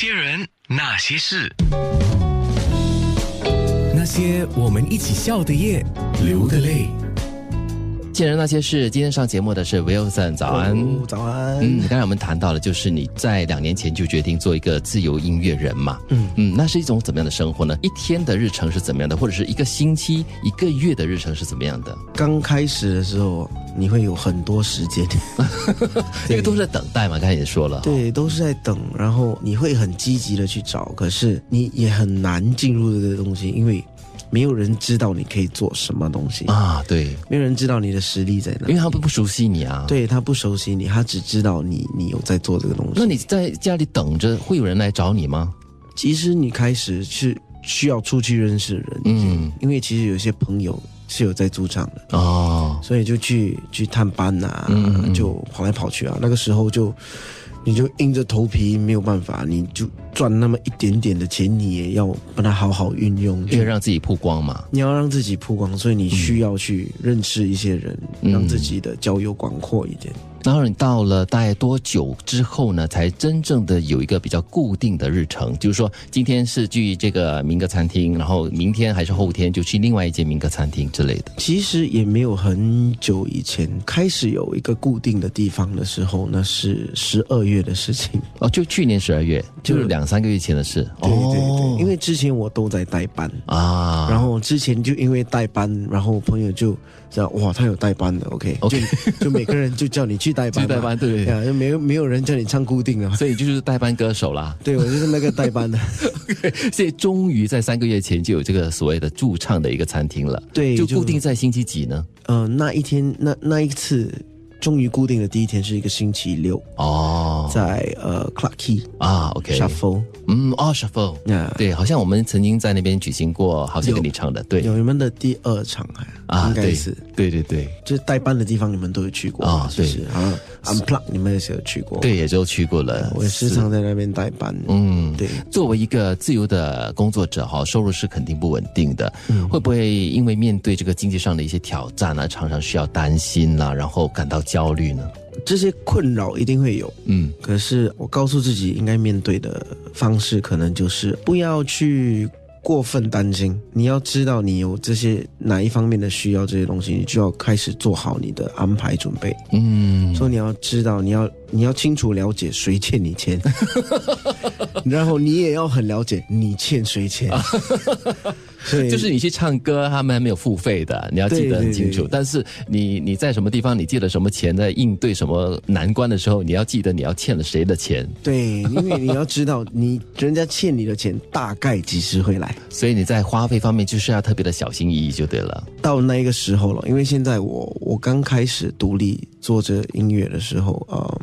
些人，那些事，那些我们一起笑的夜，流的泪。既然那些事，今天上节目的是 Wilson，早安。哦早安。嗯，刚才我们谈到了，就是你在两年前就决定做一个自由音乐人嘛。嗯嗯，那是一种怎么样的生活呢？一天的日程是怎么样的，或者是一个星期、一个月的日程是怎么样的？刚开始的时候，你会有很多时间，因为都是在等待嘛。刚才也说了，对，都是在等，然后你会很积极的去找，可是你也很难进入这个东西，因为没有人知道你可以做什么东西，啊，对，没有人知道你的实力在哪因为。他们不熟悉你啊。。对他不熟悉你，他只知道你你有在做这个东西。那你在家里等着，会有人来找你吗？其实你开始是需要出去认识人，嗯，因为其实有些朋友是有在驻唱的，哦，所以就去去探班呐、嗯嗯嗯就跑来跑去啊。那个时候就你就硬着头皮，没有办法，你就赚那么一点点的钱，你也要把它好好运用。因为让自己曝光嘛。你要让自己曝光，所以你需要去认识一些人，嗯让自己的交友广阔一点。然后你到了大概多久之后呢，才真正的有一个比较固定的日程？就是说，今天是去这个民歌餐厅，然后明天还是后天就去另外一间民歌餐厅之类的。其实也没有很久以前开始有一个固定的地方的时候，那是十二月的事情。哦，就去年十二月，就是两三个月前的事。对对对，哦因为之前我都在代班。啊，然后之前就因为代班，然后朋友就知道哇，他有代班的，OK OK 就就每个人就叫你去代班，去代班对呀，就没有没有人叫你唱固定的，所以就是代班歌手啦。对我就是那个代班的，所以终于在三个月前就有这个所谓的驻唱的一个餐厅了。对，就固定在星期几呢？呃那一天那那一次终于固定的第一天是一个星期六，哦，在呃 Clark Key 啊，OK，Shuffle 嗯，哦，shuffle，呀，对，好像我们曾经在那边举行过，好像跟你唱的，对有你们的第二场还啊，该是。对对对就是代班的地方，你们都有去过啊是不是？啊 Unplug 你们也是有去过，对，也就去过了。我也时常在那边代班。嗯，对，作为一个自由的工作者哈，收入是肯定不稳定的。嗯，会不会因为面对这个经济上的一些挑战呢，常常需要担心啦，然后感到焦虑呢？这些困扰一定会有，嗯可是我告诉自己应该面对的方式，可能就是不要去过分担心。你要知道你有这些哪一方面的需要，这些东西，你就要开始做好你的安排准备。嗯，所以你要知道，你要你要清楚了解 谁欠你钱，然后你也要很了解你欠谁钱。就是你去唱歌，他们还没有付费的，你要记得很清楚。对对对但是你你在什么地方，你借了什么钱，在应对什么难关的时候，你要记得你要欠了谁的钱。对，因为你要知道，你人家欠你的钱大概几时 会来。所以你在花费方面就是要特别的小心翼翼就对了。到那一个时候了，因为现在我我刚开始独立做这音乐的时候，呃，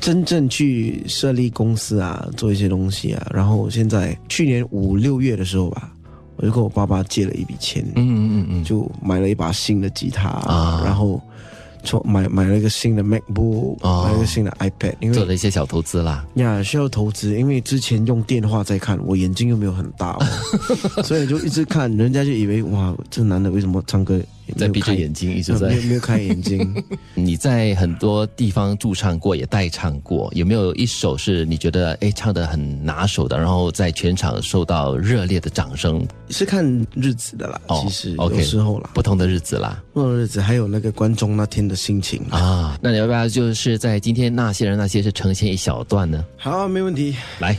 真正去设立公司啊，做一些东西啊，然后现在去年五六月的时候吧，我就跟我爸爸借了一笔钱，嗯嗯嗯嗯，就买了一把新的吉他，啊。然后从买买了一个新的 MacBook，、哦。买了一个新的 iPad，因为做了一些小投资啦。呀需要投资，因为之前用电话在看，我眼睛又没有很大哦，所以就一直看，人家就以为哇，这男的为什么唱歌在闭着眼睛一直呃在没有没有开眼睛。你在很多地方驻唱过，也代唱过，有没有一首是你觉得哎唱的很拿手的，然后在全场受到热烈的掌声？是看日子的啦，哦其实有时候啦，不同的日子啦不同的日子还有那个观众那天的心情。啊，那你要不要就是在今天那些人那些是呈现一小段呢？好，没问题。来，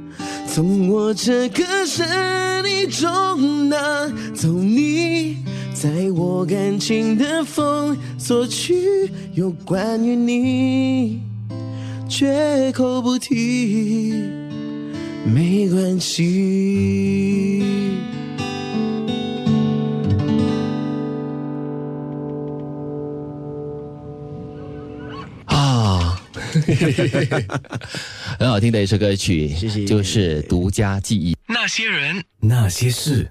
从我这个身体中拿走你。在我感情的封锁区，有关于你，绝口不提，没关系。很好听的一首歌曲，谢谢就是独家记忆。那些人，那些事。